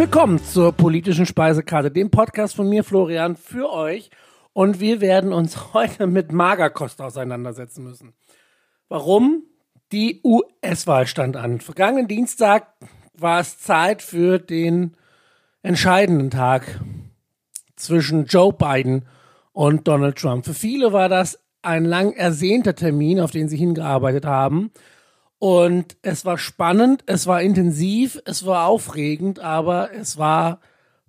Willkommen zur politischen Speisekarte, dem Podcast von mir, Florian, für euch. Und wir werden uns heute mit Magerkost auseinandersetzen müssen. Warum? Die US-Wahl stand an. Vergangenen Dienstag war es Zeit für den entscheidenden Tag zwischen Joe Biden und Donald Trump. Für viele war das ein lang ersehnter Termin, auf den sie hingearbeitet haben. Und es war spannend, es war intensiv, es war aufregend, aber es war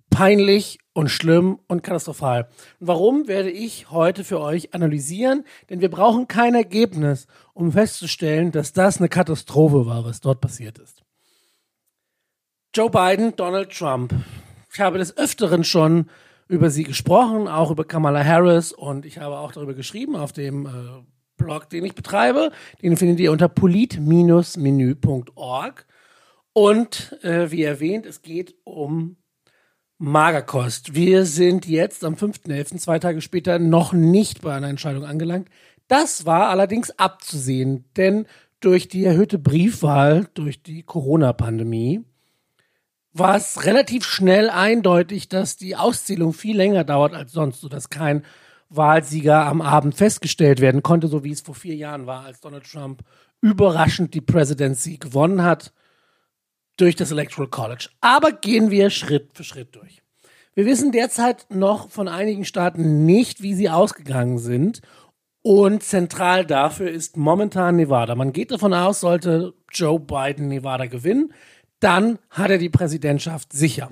peinlich und schlimm und katastrophal. Warum werde ich heute für euch analysieren? Denn wir brauchen kein Ergebnis, um festzustellen, dass das eine Katastrophe war, was dort passiert ist. Joe Biden, Donald Trump. Ich habe des Öfteren schon über sie gesprochen, auch über Kamala Harris und ich habe auch darüber geschrieben auf dem äh, Blog, den ich betreibe. Den findet ihr unter polit-menü.org. Und äh, wie erwähnt, es geht um Magerkost. Wir sind jetzt am 5.11., zwei Tage später, noch nicht bei einer Entscheidung angelangt. Das war allerdings abzusehen, denn durch die erhöhte Briefwahl, durch die Corona-Pandemie, war es relativ schnell eindeutig, dass die Auszählung viel länger dauert als sonst, sodass kein Wahlsieger am Abend festgestellt werden konnte, so wie es vor vier Jahren war, als Donald Trump überraschend die Presidency gewonnen hat durch das Electoral College. Aber gehen wir Schritt für Schritt durch. Wir wissen derzeit noch von einigen Staaten nicht, wie sie ausgegangen sind. Und zentral dafür ist momentan Nevada. Man geht davon aus, sollte Joe Biden Nevada gewinnen, dann hat er die Präsidentschaft sicher.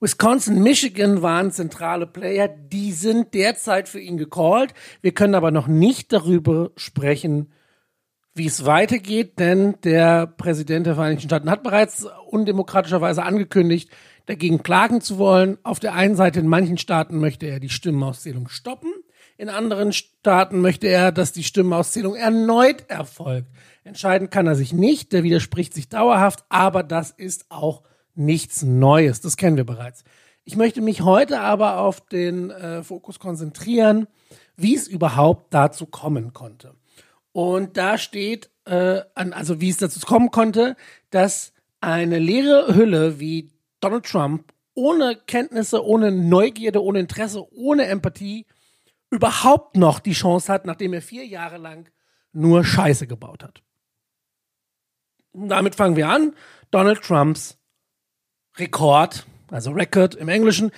Wisconsin, Michigan waren zentrale Player, die sind derzeit für ihn gecallt. Wir können aber noch nicht darüber sprechen, wie es weitergeht, denn der Präsident der Vereinigten Staaten hat bereits undemokratischerweise angekündigt, dagegen klagen zu wollen. Auf der einen Seite in manchen Staaten möchte er die Stimmenauszählung stoppen, in anderen Staaten möchte er, dass die Stimmenauszählung erneut erfolgt. Entscheiden kann er sich nicht, der widerspricht sich dauerhaft, aber das ist auch nichts Neues. Das kennen wir bereits. Ich möchte mich heute aber auf den äh, Fokus konzentrieren, wie es überhaupt dazu kommen konnte. Und da steht, äh, an, also wie es dazu kommen konnte, dass eine leere Hülle wie Donald Trump ohne Kenntnisse, ohne Neugierde, ohne Interesse, ohne Empathie überhaupt noch die Chance hat, nachdem er vier Jahre lang nur Scheiße gebaut hat. Damit fangen wir an. Donald Trumps Rekord, also Record im Englischen.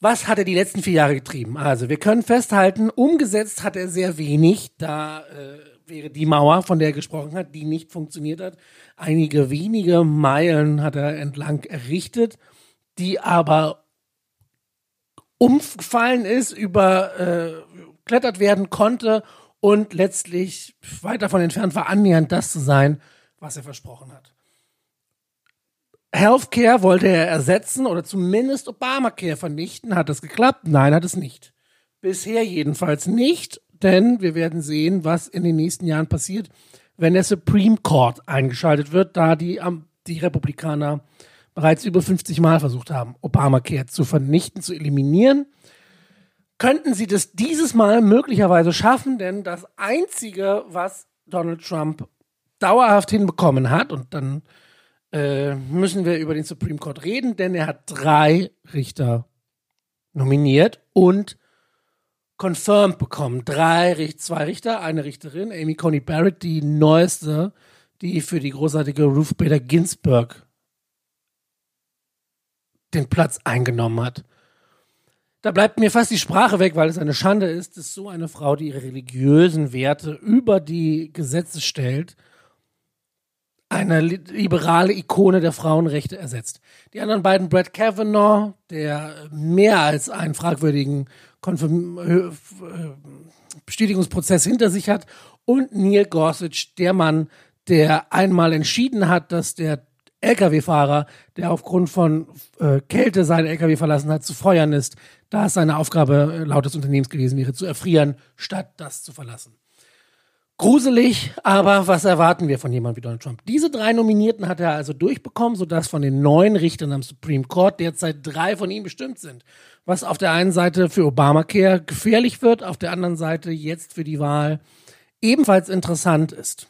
Was hat er die letzten vier Jahre getrieben? Also, wir können festhalten, umgesetzt hat er sehr wenig. Da äh, wäre die Mauer, von der er gesprochen hat, die nicht funktioniert hat. Einige wenige Meilen hat er entlang errichtet, die aber umgefallen ist, überklettert äh, werden konnte und letztlich weit davon entfernt war, annähernd das zu sein, was er versprochen hat. Healthcare wollte er ersetzen oder zumindest Obamacare vernichten. Hat das geklappt? Nein, hat es nicht. Bisher jedenfalls nicht, denn wir werden sehen, was in den nächsten Jahren passiert, wenn der Supreme Court eingeschaltet wird, da die, die Republikaner bereits über 50 Mal versucht haben, Obamacare zu vernichten, zu eliminieren. Könnten sie das dieses Mal möglicherweise schaffen, denn das Einzige, was Donald Trump dauerhaft hinbekommen hat, und dann äh, müssen wir über den Supreme Court reden, denn er hat drei Richter nominiert und confirmed bekommen. Drei, zwei Richter, eine Richterin, Amy Coney Barrett, die neueste, die für die großartige Ruth Bader Ginsburg den Platz eingenommen hat. Da bleibt mir fast die Sprache weg, weil es eine Schande ist, dass so eine Frau, die ihre religiösen Werte über die Gesetze stellt, eine liberale Ikone der Frauenrechte ersetzt. Die anderen beiden, Brad Kavanaugh, der mehr als einen fragwürdigen Konfirm äh, Bestätigungsprozess hinter sich hat, und Neil Gorsuch, der Mann, der einmal entschieden hat, dass der Lkw-Fahrer, der aufgrund von äh, Kälte seinen Lkw verlassen hat, zu feuern ist, da es seine Aufgabe äh, laut des Unternehmens gewesen wäre, zu erfrieren, statt das zu verlassen. Gruselig, aber was erwarten wir von jemandem wie Donald Trump? Diese drei Nominierten hat er also durchbekommen, sodass von den neun Richtern am Supreme Court derzeit drei von ihm bestimmt sind. Was auf der einen Seite für Obamacare gefährlich wird, auf der anderen Seite jetzt für die Wahl ebenfalls interessant ist.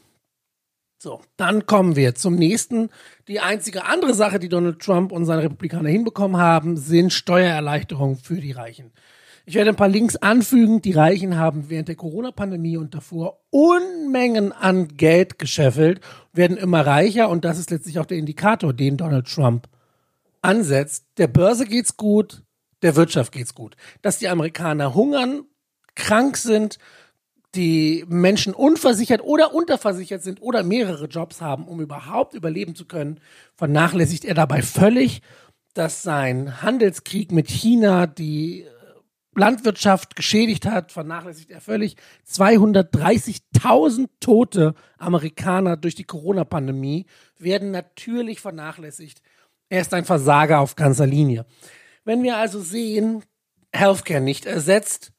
So, dann kommen wir zum nächsten. Die einzige andere Sache, die Donald Trump und seine Republikaner hinbekommen haben, sind Steuererleichterungen für die Reichen. Ich werde ein paar Links anfügen. Die Reichen haben während der Corona-Pandemie und davor Unmengen an Geld gescheffelt, werden immer reicher und das ist letztlich auch der Indikator, den Donald Trump ansetzt. Der Börse geht's gut, der Wirtschaft geht's gut. Dass die Amerikaner hungern, krank sind, die Menschen unversichert oder unterversichert sind oder mehrere Jobs haben, um überhaupt überleben zu können, vernachlässigt er dabei völlig, dass sein Handelskrieg mit China die Landwirtschaft geschädigt hat, vernachlässigt er völlig. 230.000 tote Amerikaner durch die Corona-Pandemie werden natürlich vernachlässigt. Er ist ein Versager auf ganzer Linie. Wenn wir also sehen, Healthcare nicht ersetzt,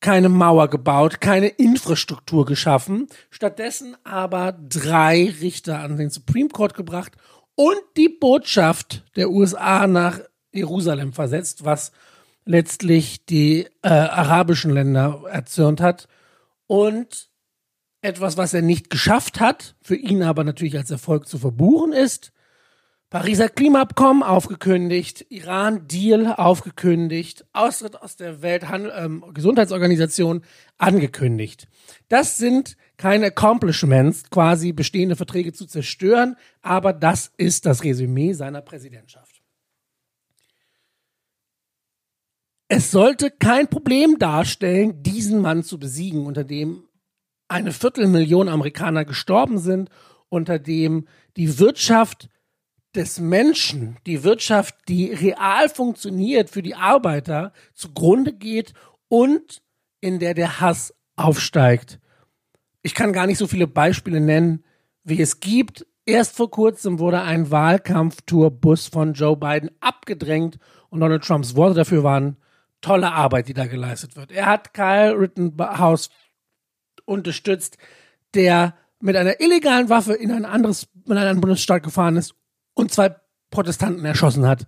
keine Mauer gebaut, keine Infrastruktur geschaffen, stattdessen aber drei Richter an den Supreme Court gebracht und die Botschaft der USA nach Jerusalem versetzt, was letztlich die äh, arabischen Länder erzürnt hat und etwas, was er nicht geschafft hat, für ihn aber natürlich als Erfolg zu verbuchen ist, Pariser Klimaabkommen aufgekündigt, Iran-Deal aufgekündigt, Austritt aus der Weltgesundheitsorganisation ähm, angekündigt. Das sind keine Accomplishments, quasi bestehende Verträge zu zerstören, aber das ist das Resümee seiner Präsidentschaft. Es sollte kein Problem darstellen, diesen Mann zu besiegen, unter dem eine Viertelmillion Amerikaner gestorben sind, unter dem die Wirtschaft des Menschen, die Wirtschaft, die real funktioniert für die Arbeiter, zugrunde geht und in der der Hass aufsteigt. Ich kann gar nicht so viele Beispiele nennen, wie es gibt. Erst vor kurzem wurde ein Wahlkampftourbus von Joe Biden abgedrängt und Donald Trumps Worte dafür waren tolle Arbeit, die da geleistet wird. Er hat Kyle Rittenhouse unterstützt, der mit einer illegalen Waffe in ein anderes, in einen anderen Bundesstaat gefahren ist und zwei Protestanten erschossen hat.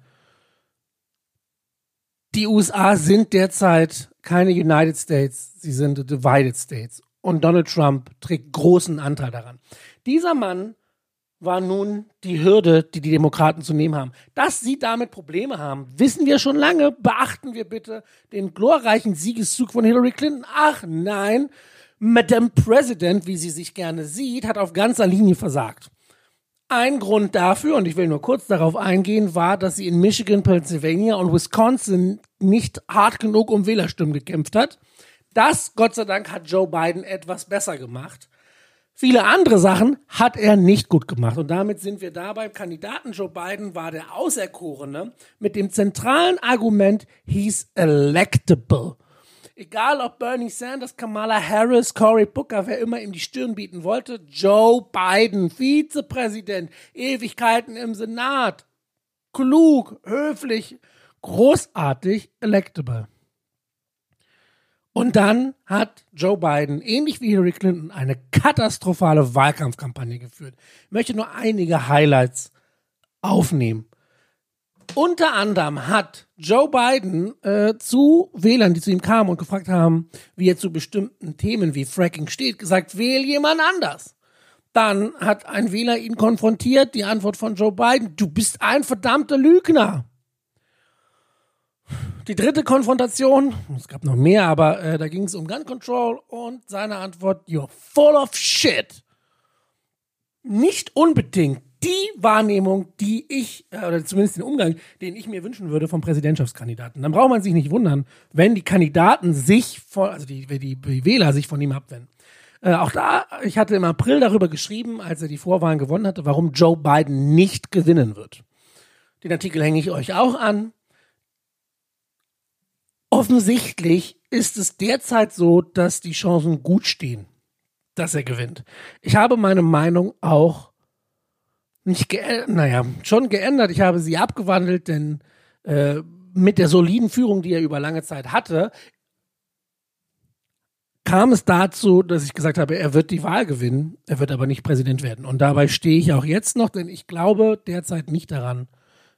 Die USA sind derzeit keine United States, sie sind Divided States. Und Donald Trump trägt großen Anteil daran. Dieser Mann war nun die Hürde, die die Demokraten zu nehmen haben. Dass sie damit Probleme haben, wissen wir schon lange. Beachten wir bitte den glorreichen Siegeszug von Hillary Clinton. Ach nein, Madame President, wie sie sich gerne sieht, hat auf ganzer Linie versagt. Ein Grund dafür, und ich will nur kurz darauf eingehen, war, dass sie in Michigan, Pennsylvania und Wisconsin nicht hart genug um Wählerstimmen gekämpft hat. Das, Gott sei Dank, hat Joe Biden etwas besser gemacht. Viele andere Sachen hat er nicht gut gemacht. Und damit sind wir da beim Kandidaten Joe Biden war der Auserkorene mit dem zentralen Argument, he's electable. Egal ob Bernie Sanders, Kamala Harris, Cory Booker, wer immer ihm die Stirn bieten wollte, Joe Biden, Vizepräsident, Ewigkeiten im Senat, klug, höflich, großartig, electable. Und dann hat Joe Biden, ähnlich wie Hillary Clinton, eine katastrophale Wahlkampfkampagne geführt. Ich möchte nur einige Highlights aufnehmen. Unter anderem hat Joe Biden äh, zu Wählern, die zu ihm kamen und gefragt haben, wie er zu bestimmten Themen wie Fracking steht, gesagt, wähl jemand anders. Dann hat ein Wähler ihn konfrontiert, die Antwort von Joe Biden, du bist ein verdammter Lügner. Die dritte Konfrontation, es gab noch mehr, aber äh, da ging es um Gun Control und seine Antwort, you're full of shit. Nicht unbedingt die Wahrnehmung, die ich, äh, oder zumindest den Umgang, den ich mir wünschen würde vom Präsidentschaftskandidaten. Dann braucht man sich nicht wundern, wenn die Kandidaten sich von, also die, die, die Wähler sich von ihm abwenden. Äh, auch da, ich hatte im April darüber geschrieben, als er die Vorwahlen gewonnen hatte, warum Joe Biden nicht gewinnen wird. Den Artikel hänge ich euch auch an. Offensichtlich ist es derzeit so, dass die Chancen gut stehen, dass er gewinnt. Ich habe meine Meinung auch nicht geändert, naja, schon geändert. Ich habe sie abgewandelt, denn äh, mit der soliden Führung, die er über lange Zeit hatte, kam es dazu, dass ich gesagt habe, er wird die Wahl gewinnen, er wird aber nicht Präsident werden. Und dabei stehe ich auch jetzt noch, denn ich glaube derzeit nicht daran,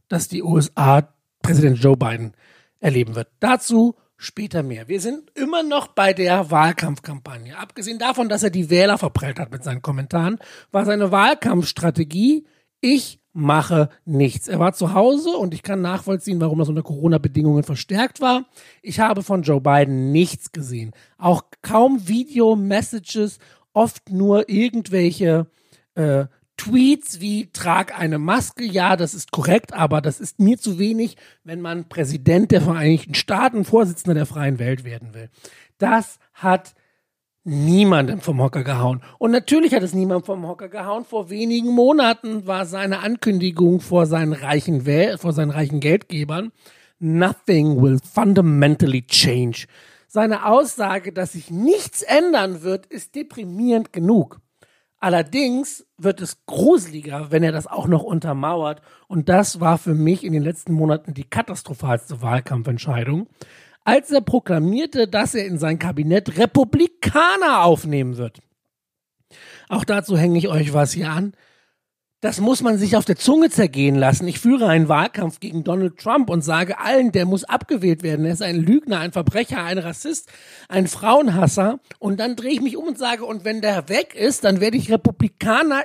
dass die USA Präsident Joe Biden erleben wird. Dazu Später mehr. Wir sind immer noch bei der Wahlkampfkampagne. Abgesehen davon, dass er die Wähler verprellt hat mit seinen Kommentaren, war seine Wahlkampfstrategie, ich mache nichts. Er war zu Hause und ich kann nachvollziehen, warum das unter Corona-Bedingungen verstärkt war. Ich habe von Joe Biden nichts gesehen. Auch kaum Video-Messages, oft nur irgendwelche äh, Tweets wie trag eine Maske, ja, das ist korrekt, aber das ist mir zu wenig, wenn man Präsident der Vereinigten Staaten, Vorsitzender der freien Welt werden will. Das hat niemandem vom Hocker gehauen. Und natürlich hat es niemand vom Hocker gehauen. Vor wenigen Monaten war seine Ankündigung vor seinen reichen, Wel vor seinen reichen Geldgebern, nothing will fundamentally change. Seine Aussage, dass sich nichts ändern wird, ist deprimierend genug. Allerdings wird es gruseliger, wenn er das auch noch untermauert. Und das war für mich in den letzten Monaten die katastrophalste Wahlkampfentscheidung als er proklamierte, dass er in sein Kabinett Republikaner aufnehmen wird. Auch dazu hänge ich euch was hier an. Das muss man sich auf der Zunge zergehen lassen. Ich führe einen Wahlkampf gegen Donald Trump und sage allen, der muss abgewählt werden. Er ist ein Lügner, ein Verbrecher, ein Rassist, ein Frauenhasser. Und dann drehe ich mich um und sage, und wenn der weg ist, dann werde ich Republikaner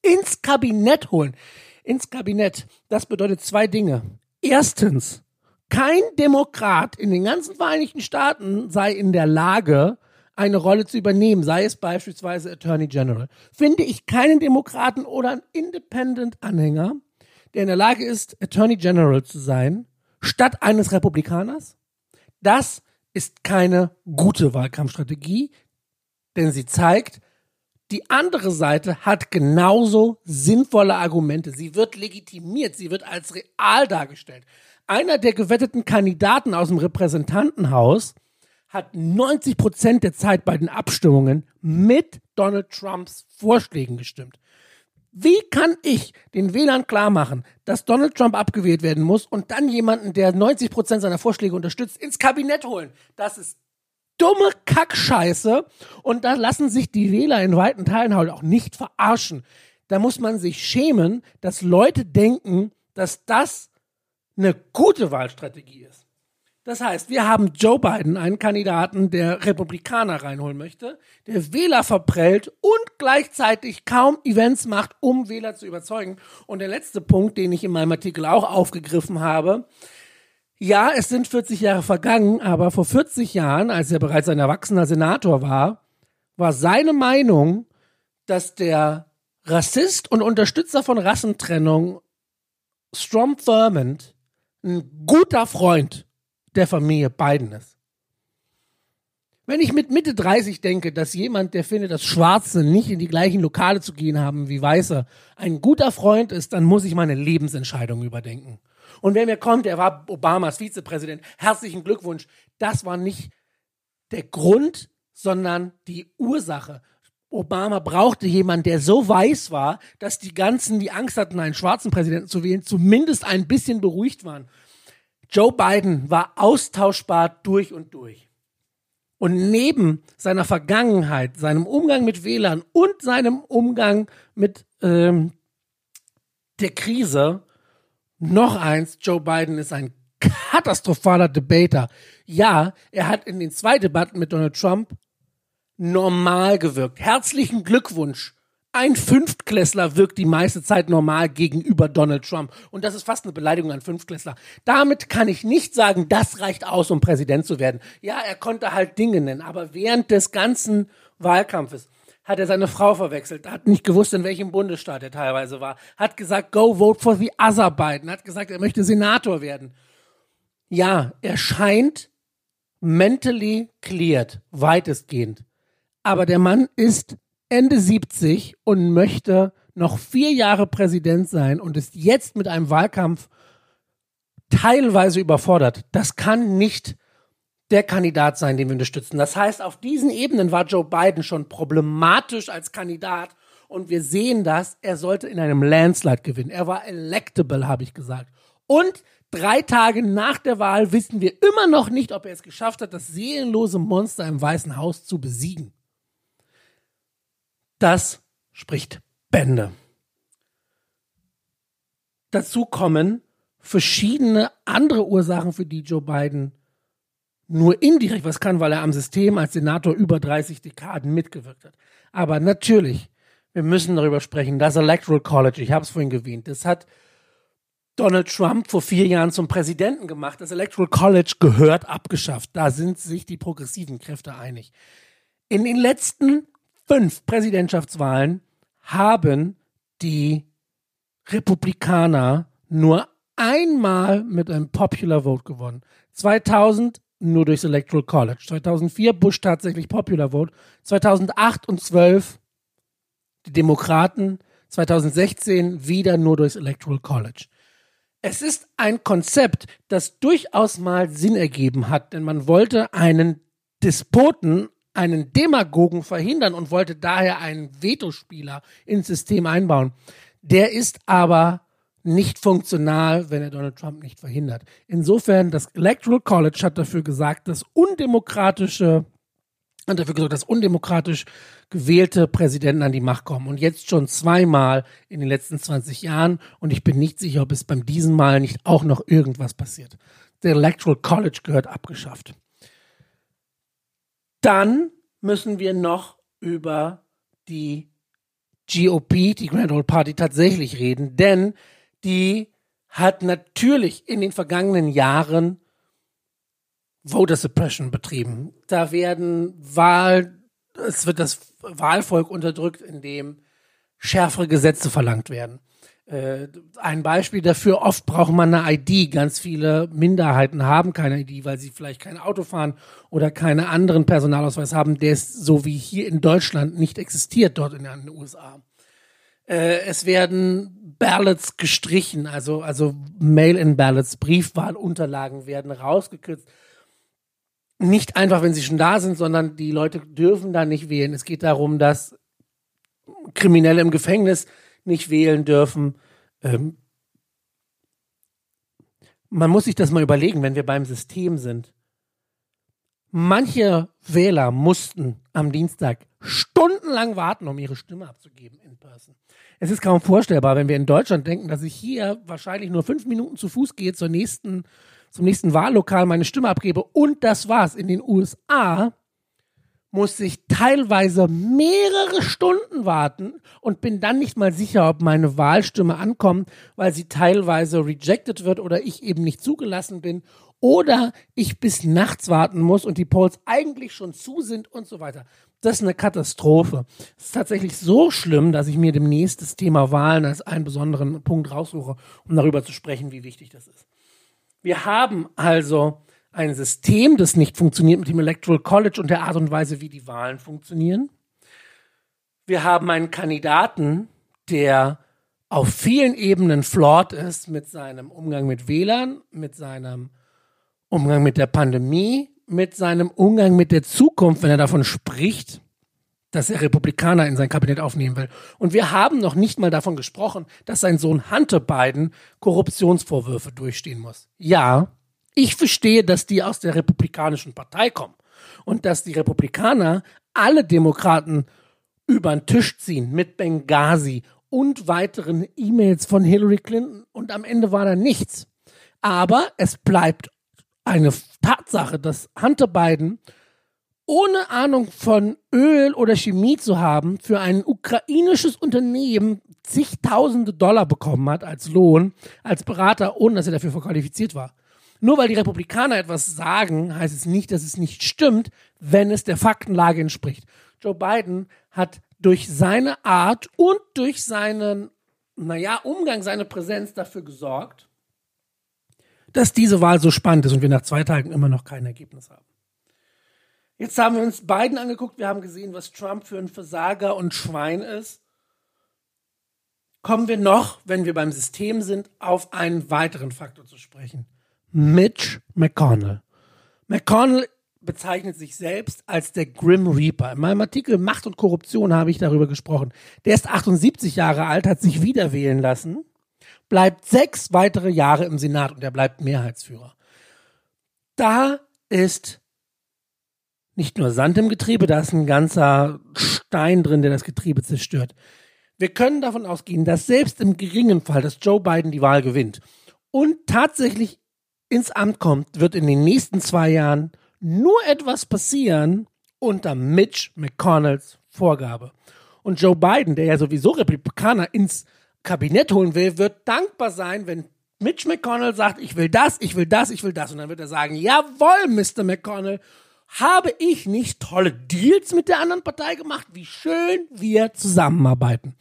ins Kabinett holen. Ins Kabinett. Das bedeutet zwei Dinge. Erstens, kein Demokrat in den ganzen Vereinigten Staaten sei in der Lage, eine Rolle zu übernehmen, sei es beispielsweise Attorney General. Finde ich keinen Demokraten oder einen Independent-Anhänger, der in der Lage ist, Attorney General zu sein, statt eines Republikaners. Das ist keine gute Wahlkampfstrategie, denn sie zeigt, die andere Seite hat genauso sinnvolle Argumente. Sie wird legitimiert, sie wird als real dargestellt einer der gewetteten Kandidaten aus dem Repräsentantenhaus hat 90 Prozent der Zeit bei den Abstimmungen mit Donald Trumps Vorschlägen gestimmt. Wie kann ich den Wählern klar machen, dass Donald Trump abgewählt werden muss und dann jemanden, der 90 Prozent seiner Vorschläge unterstützt, ins Kabinett holen? Das ist dumme Kackscheiße und da lassen sich die Wähler in weiten Teilen halt auch nicht verarschen. Da muss man sich schämen, dass Leute denken, dass das eine gute Wahlstrategie ist. Das heißt, wir haben Joe Biden, einen Kandidaten, der Republikaner reinholen möchte, der Wähler verprellt und gleichzeitig kaum Events macht, um Wähler zu überzeugen. Und der letzte Punkt, den ich in meinem Artikel auch aufgegriffen habe, ja, es sind 40 Jahre vergangen, aber vor 40 Jahren, als er bereits ein erwachsener Senator war, war seine Meinung, dass der Rassist und Unterstützer von Rassentrennung Strom Thurmond ein guter Freund der Familie Biden ist. Wenn ich mit Mitte 30 denke, dass jemand, der findet, dass Schwarze nicht in die gleichen Lokale zu gehen haben wie Weiße, ein guter Freund ist, dann muss ich meine Lebensentscheidung überdenken. Und wer mir kommt, er war Obamas Vizepräsident, herzlichen Glückwunsch. Das war nicht der Grund, sondern die Ursache. Obama brauchte jemanden, der so weiß war, dass die ganzen, die Angst hatten, einen schwarzen Präsidenten zu wählen, zumindest ein bisschen beruhigt waren. Joe Biden war austauschbar durch und durch. Und neben seiner Vergangenheit, seinem Umgang mit Wählern und seinem Umgang mit ähm, der Krise, noch eins, Joe Biden ist ein katastrophaler Debater. Ja, er hat in den zwei Debatten mit Donald Trump normal gewirkt. Herzlichen Glückwunsch. Ein Fünftklässler wirkt die meiste Zeit normal gegenüber Donald Trump. Und das ist fast eine Beleidigung an Fünftklässler. Damit kann ich nicht sagen, das reicht aus, um Präsident zu werden. Ja, er konnte halt Dinge nennen, aber während des ganzen Wahlkampfes hat er seine Frau verwechselt, hat nicht gewusst, in welchem Bundesstaat er teilweise war, hat gesagt, go vote for the other Biden, hat gesagt, er möchte Senator werden. Ja, er scheint mentally cleared, weitestgehend. Aber der Mann ist Ende 70 und möchte noch vier Jahre Präsident sein und ist jetzt mit einem Wahlkampf teilweise überfordert. Das kann nicht der Kandidat sein, den wir unterstützen. Das heißt, auf diesen Ebenen war Joe Biden schon problematisch als Kandidat und wir sehen das, er sollte in einem Landslide gewinnen. Er war electable, habe ich gesagt. Und drei Tage nach der Wahl wissen wir immer noch nicht, ob er es geschafft hat, das seelenlose Monster im Weißen Haus zu besiegen. Das spricht Bände. Dazu kommen verschiedene andere Ursachen, für die Joe Biden nur indirekt was kann, weil er am System als Senator über 30 Dekaden mitgewirkt hat. Aber natürlich, wir müssen darüber sprechen, das Electoral College, ich habe es vorhin erwähnt, das hat Donald Trump vor vier Jahren zum Präsidenten gemacht. Das Electoral College gehört abgeschafft. Da sind sich die progressiven Kräfte einig. In den letzten fünf Präsidentschaftswahlen haben die Republikaner nur einmal mit einem Popular Vote gewonnen. 2000 nur durchs Electoral College. 2004 Bush tatsächlich Popular Vote. 2008 und 12 die Demokraten. 2016 wieder nur durchs Electoral College. Es ist ein Konzept, das durchaus mal Sinn ergeben hat, denn man wollte einen Despoten, einen Demagogen verhindern und wollte daher einen Vetospieler ins System einbauen. Der ist aber nicht funktional, wenn er Donald Trump nicht verhindert. Insofern, das Electoral College hat dafür gesagt, dass undemokratische hat dafür gesorgt, dass undemokratisch gewählte Präsidenten an die Macht kommen. Und jetzt schon zweimal in den letzten 20 Jahren. Und ich bin nicht sicher, ob es beim diesen Mal nicht auch noch irgendwas passiert. Der Electoral College gehört abgeschafft. Dann müssen wir noch über die GOP, die Grand Old Party, tatsächlich reden, denn die hat natürlich in den vergangenen Jahren Voter Suppression betrieben. Da werden Wahl, es wird das Wahlvolk unterdrückt, indem schärfere Gesetze verlangt werden. Äh, ein Beispiel dafür, oft braucht man eine ID. Ganz viele Minderheiten haben keine ID, weil sie vielleicht kein Auto fahren oder keinen anderen Personalausweis haben, der ist so wie hier in Deutschland nicht existiert, dort in den USA. Äh, es werden Ballots gestrichen, also, also Mail-in-Ballots, Briefwahlunterlagen werden rausgekürzt nicht einfach, wenn sie schon da sind, sondern die Leute dürfen da nicht wählen. Es geht darum, dass Kriminelle im Gefängnis nicht wählen dürfen. Ähm man muss sich das mal überlegen, wenn wir beim System sind. Manche Wähler mussten am Dienstag stundenlang warten, um ihre Stimme abzugeben in Person. Es ist kaum vorstellbar, wenn wir in Deutschland denken, dass ich hier wahrscheinlich nur fünf Minuten zu Fuß gehe zur nächsten zum nächsten Wahllokal meine Stimme abgebe und das war's. In den USA muss ich teilweise mehrere Stunden warten und bin dann nicht mal sicher, ob meine Wahlstimme ankommt, weil sie teilweise rejected wird oder ich eben nicht zugelassen bin oder ich bis nachts warten muss und die Polls eigentlich schon zu sind und so weiter. Das ist eine Katastrophe. Es ist tatsächlich so schlimm, dass ich mir demnächst das Thema Wahlen als einen besonderen Punkt raussuche, um darüber zu sprechen, wie wichtig das ist. Wir haben also ein System, das nicht funktioniert mit dem Electoral College und der Art und Weise, wie die Wahlen funktionieren. Wir haben einen Kandidaten, der auf vielen Ebenen flawed ist mit seinem Umgang mit Wählern, mit seinem Umgang mit der Pandemie, mit seinem Umgang mit der Zukunft, wenn er davon spricht, dass er Republikaner in sein Kabinett aufnehmen will. Und wir haben noch nicht mal davon gesprochen, dass sein Sohn Hunter Biden Korruptionsvorwürfe durchstehen muss. Ja, ich verstehe, dass die aus der Republikanischen Partei kommen und dass die Republikaner alle Demokraten über den Tisch ziehen mit Benghazi und weiteren E-Mails von Hillary Clinton und am Ende war da nichts. Aber es bleibt eine Tatsache, dass Hunter Biden ohne Ahnung von Öl oder Chemie zu haben, für ein ukrainisches Unternehmen zigtausende Dollar bekommen hat als Lohn, als Berater, ohne dass er dafür qualifiziert war. Nur weil die Republikaner etwas sagen, heißt es nicht, dass es nicht stimmt, wenn es der Faktenlage entspricht. Joe Biden hat durch seine Art und durch seinen, naja, Umgang, seine Präsenz dafür gesorgt, dass diese Wahl so spannend ist und wir nach zwei Tagen immer noch kein Ergebnis haben. Jetzt haben wir uns beiden angeguckt, wir haben gesehen, was Trump für ein Versager und Schwein ist. Kommen wir noch, wenn wir beim System sind, auf einen weiteren Faktor zu sprechen. Mitch McConnell. McConnell bezeichnet sich selbst als der Grim Reaper. In meinem Artikel Macht und Korruption habe ich darüber gesprochen. Der ist 78 Jahre alt, hat sich wieder wählen lassen, bleibt sechs weitere Jahre im Senat und er bleibt Mehrheitsführer. Da ist nicht nur Sand im Getriebe, da ist ein ganzer Stein drin, der das Getriebe zerstört. Wir können davon ausgehen, dass selbst im geringen Fall, dass Joe Biden die Wahl gewinnt und tatsächlich ins Amt kommt, wird in den nächsten zwei Jahren nur etwas passieren unter Mitch McConnells Vorgabe. Und Joe Biden, der ja sowieso Republikaner ins Kabinett holen will, wird dankbar sein, wenn Mitch McConnell sagt, ich will das, ich will das, ich will das. Und dann wird er sagen, jawohl, Mr. McConnell, habe ich nicht tolle Deals mit der anderen Partei gemacht? Wie schön wir zusammenarbeiten.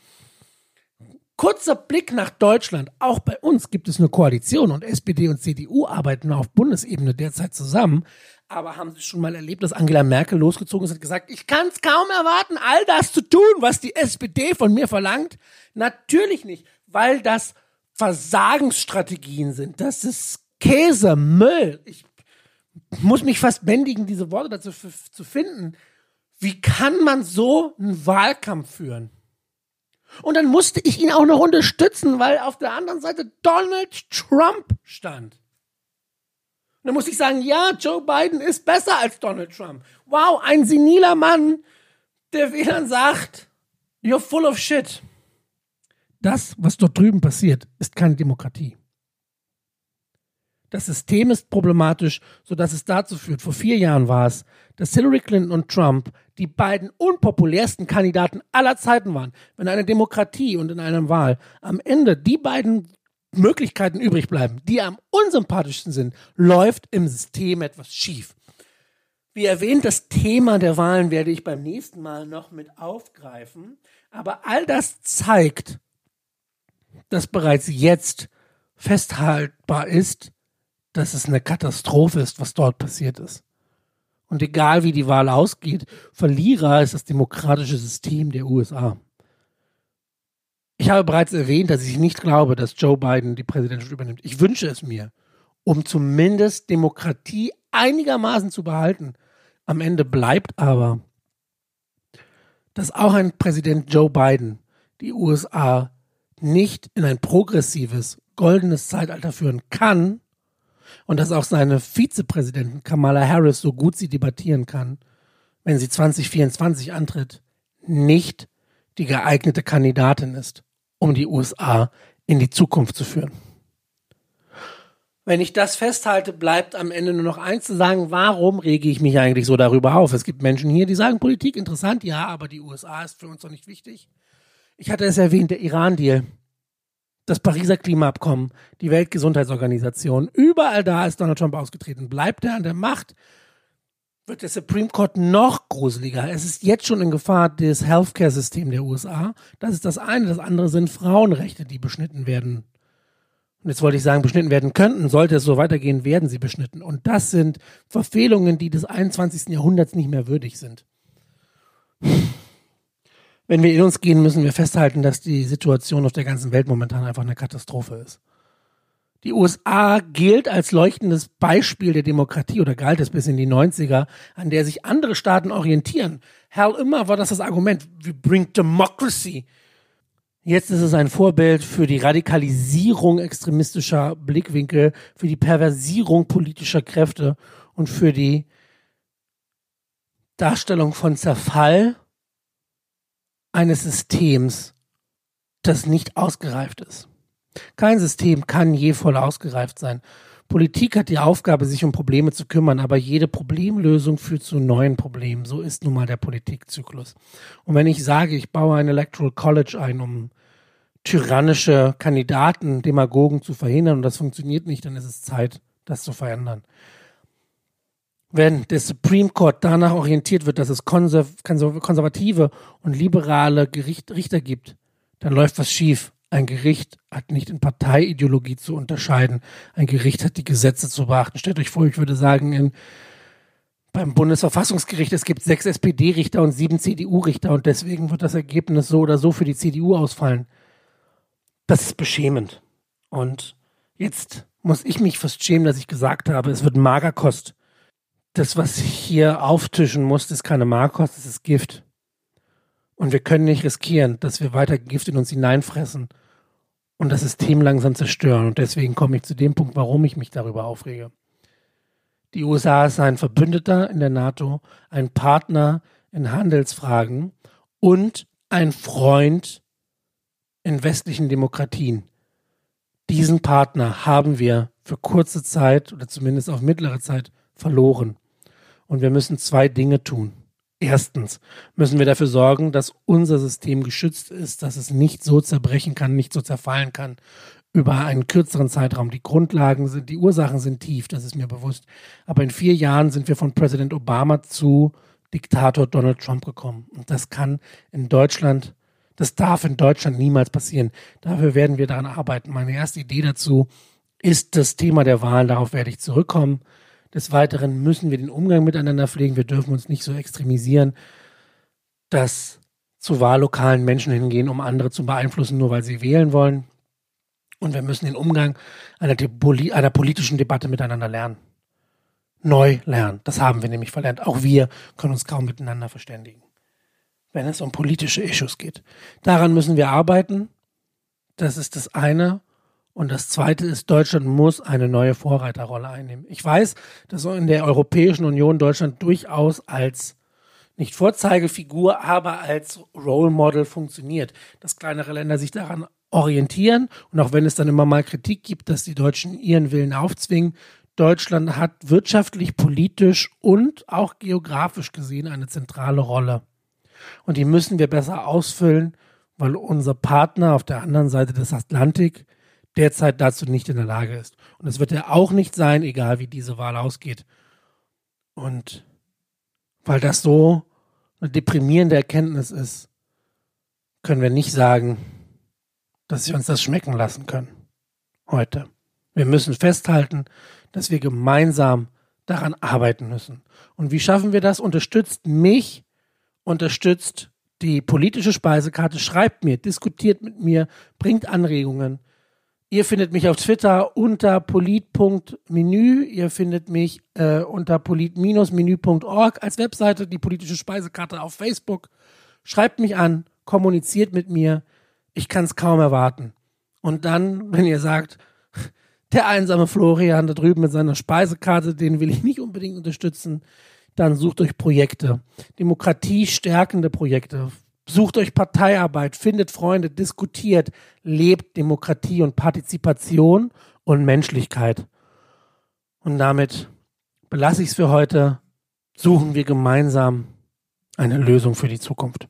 Kurzer Blick nach Deutschland. Auch bei uns gibt es eine Koalition und SPD und CDU arbeiten auf Bundesebene derzeit zusammen. Aber haben Sie schon mal erlebt, dass Angela Merkel losgezogen ist und gesagt, ich kann es kaum erwarten, all das zu tun, was die SPD von mir verlangt? Natürlich nicht, weil das Versagensstrategien sind. Das ist Käse, Müll. Ich muss mich fast bändigen, diese Worte dazu zu finden. Wie kann man so einen Wahlkampf führen? Und dann musste ich ihn auch noch unterstützen, weil auf der anderen Seite Donald Trump stand. Und dann musste ich sagen, ja, Joe Biden ist besser als Donald Trump. Wow, ein seniler Mann, der dann sagt, you're full of shit. Das, was dort drüben passiert, ist keine Demokratie. Das System ist problematisch, sodass es dazu führt, vor vier Jahren war es, dass Hillary Clinton und Trump die beiden unpopulärsten Kandidaten aller Zeiten waren. Wenn eine Demokratie und in einer Wahl am Ende die beiden Möglichkeiten übrig bleiben, die am unsympathischsten sind, läuft im System etwas schief. Wie erwähnt, das Thema der Wahlen werde ich beim nächsten Mal noch mit aufgreifen. Aber all das zeigt, dass bereits jetzt festhaltbar ist, dass es eine Katastrophe ist, was dort passiert ist. Und egal wie die Wahl ausgeht, Verlierer ist das demokratische System der USA. Ich habe bereits erwähnt, dass ich nicht glaube, dass Joe Biden die Präsidentschaft übernimmt. Ich wünsche es mir, um zumindest Demokratie einigermaßen zu behalten. Am Ende bleibt aber, dass auch ein Präsident Joe Biden die USA nicht in ein progressives, goldenes Zeitalter führen kann, und dass auch seine Vizepräsidentin Kamala Harris, so gut sie debattieren kann, wenn sie 2024 antritt, nicht die geeignete Kandidatin ist, um die USA in die Zukunft zu führen. Wenn ich das festhalte, bleibt am Ende nur noch eins zu sagen, warum rege ich mich eigentlich so darüber auf? Es gibt Menschen hier, die sagen, Politik interessant, ja, aber die USA ist für uns doch nicht wichtig. Ich hatte es erwähnt, der Iran-Deal das Pariser Klimaabkommen, die Weltgesundheitsorganisation, überall da ist Donald Trump ausgetreten. Bleibt er an der Macht, wird der Supreme Court noch gruseliger. Es ist jetzt schon in Gefahr das Healthcare-System der USA. Das ist das eine. Das andere sind Frauenrechte, die beschnitten werden. Und jetzt wollte ich sagen, beschnitten werden könnten. Sollte es so weitergehen, werden sie beschnitten. Und das sind Verfehlungen, die des 21. Jahrhunderts nicht mehr würdig sind wenn wir in uns gehen, müssen wir festhalten, dass die Situation auf der ganzen Welt momentan einfach eine Katastrophe ist. Die USA gilt als leuchtendes Beispiel der Demokratie oder galt es bis in die 90er, an der sich andere Staaten orientieren. Hell, immer war das das Argument, we bring democracy. Jetzt ist es ein Vorbild für die Radikalisierung extremistischer Blickwinkel, für die Perversierung politischer Kräfte und für die Darstellung von Zerfall eines Systems, das nicht ausgereift ist. Kein System kann je voll ausgereift sein. Politik hat die Aufgabe, sich um Probleme zu kümmern, aber jede Problemlösung führt zu neuen Problemen. So ist nun mal der Politikzyklus. Und wenn ich sage, ich baue ein Electoral College ein, um tyrannische Kandidaten, Demagogen zu verhindern und das funktioniert nicht, dann ist es Zeit, das zu verändern wenn der Supreme Court danach orientiert wird, dass es konservative und liberale Gericht, Richter gibt, dann läuft was schief. Ein Gericht hat nicht in Parteiideologie zu unterscheiden. Ein Gericht hat die Gesetze zu beachten. Stellt euch vor, ich würde sagen, in, beim Bundesverfassungsgericht, es gibt sechs SPD-Richter und sieben CDU-Richter und deswegen wird das Ergebnis so oder so für die CDU ausfallen. Das ist beschämend. Und jetzt muss ich mich fast schämen, dass ich gesagt habe, es wird Magerkost das, was ich hier auftischen muss, ist keine Markost, das ist Gift. Und wir können nicht riskieren, dass wir weiter Gift in uns hineinfressen und das System langsam zerstören. Und deswegen komme ich zu dem Punkt, warum ich mich darüber aufrege. Die USA ist ein Verbündeter in der NATO, ein Partner in Handelsfragen und ein Freund in westlichen Demokratien. Diesen Partner haben wir für kurze Zeit oder zumindest auf mittlere Zeit verloren. Und wir müssen zwei Dinge tun. Erstens müssen wir dafür sorgen, dass unser System geschützt ist, dass es nicht so zerbrechen kann, nicht so zerfallen kann über einen kürzeren Zeitraum. Die Grundlagen sind, die Ursachen sind tief, das ist mir bewusst. Aber in vier Jahren sind wir von Präsident Obama zu Diktator Donald Trump gekommen. Und das kann in Deutschland, das darf in Deutschland niemals passieren. Dafür werden wir daran arbeiten. Meine erste Idee dazu ist das Thema der Wahlen. Darauf werde ich zurückkommen. Des Weiteren müssen wir den Umgang miteinander pflegen. Wir dürfen uns nicht so extremisieren, dass zu Wahllokalen Menschen hingehen, um andere zu beeinflussen, nur weil sie wählen wollen. Und wir müssen den Umgang einer, einer politischen Debatte miteinander lernen. Neu lernen. Das haben wir nämlich verlernt. Auch wir können uns kaum miteinander verständigen, wenn es um politische Issues geht. Daran müssen wir arbeiten. Das ist das eine. Und das Zweite ist, Deutschland muss eine neue Vorreiterrolle einnehmen. Ich weiß, dass in der Europäischen Union Deutschland durchaus als nicht Vorzeigefigur, aber als Role Model funktioniert, dass kleinere Länder sich daran orientieren. Und auch wenn es dann immer mal Kritik gibt, dass die Deutschen ihren Willen aufzwingen, Deutschland hat wirtschaftlich, politisch und auch geografisch gesehen eine zentrale Rolle. Und die müssen wir besser ausfüllen, weil unser Partner auf der anderen Seite des Atlantik derzeit dazu nicht in der Lage ist. Und es wird er auch nicht sein, egal wie diese Wahl ausgeht. Und weil das so eine deprimierende Erkenntnis ist, können wir nicht sagen, dass wir uns das schmecken lassen können. Heute. Wir müssen festhalten, dass wir gemeinsam daran arbeiten müssen. Und wie schaffen wir das? Unterstützt mich, unterstützt die politische Speisekarte, schreibt mir, diskutiert mit mir, bringt Anregungen. Ihr findet mich auf Twitter unter polit.menü. Ihr findet mich äh, unter polit-menü.org als Webseite, die politische Speisekarte auf Facebook. Schreibt mich an, kommuniziert mit mir. Ich kann es kaum erwarten. Und dann, wenn ihr sagt, der einsame Florian da drüben mit seiner Speisekarte, den will ich nicht unbedingt unterstützen, dann sucht euch Projekte. Demokratie stärkende Projekte Sucht euch Parteiarbeit, findet Freunde, diskutiert, lebt Demokratie und Partizipation und Menschlichkeit. Und damit belasse ich es für heute. Suchen wir gemeinsam eine Lösung für die Zukunft.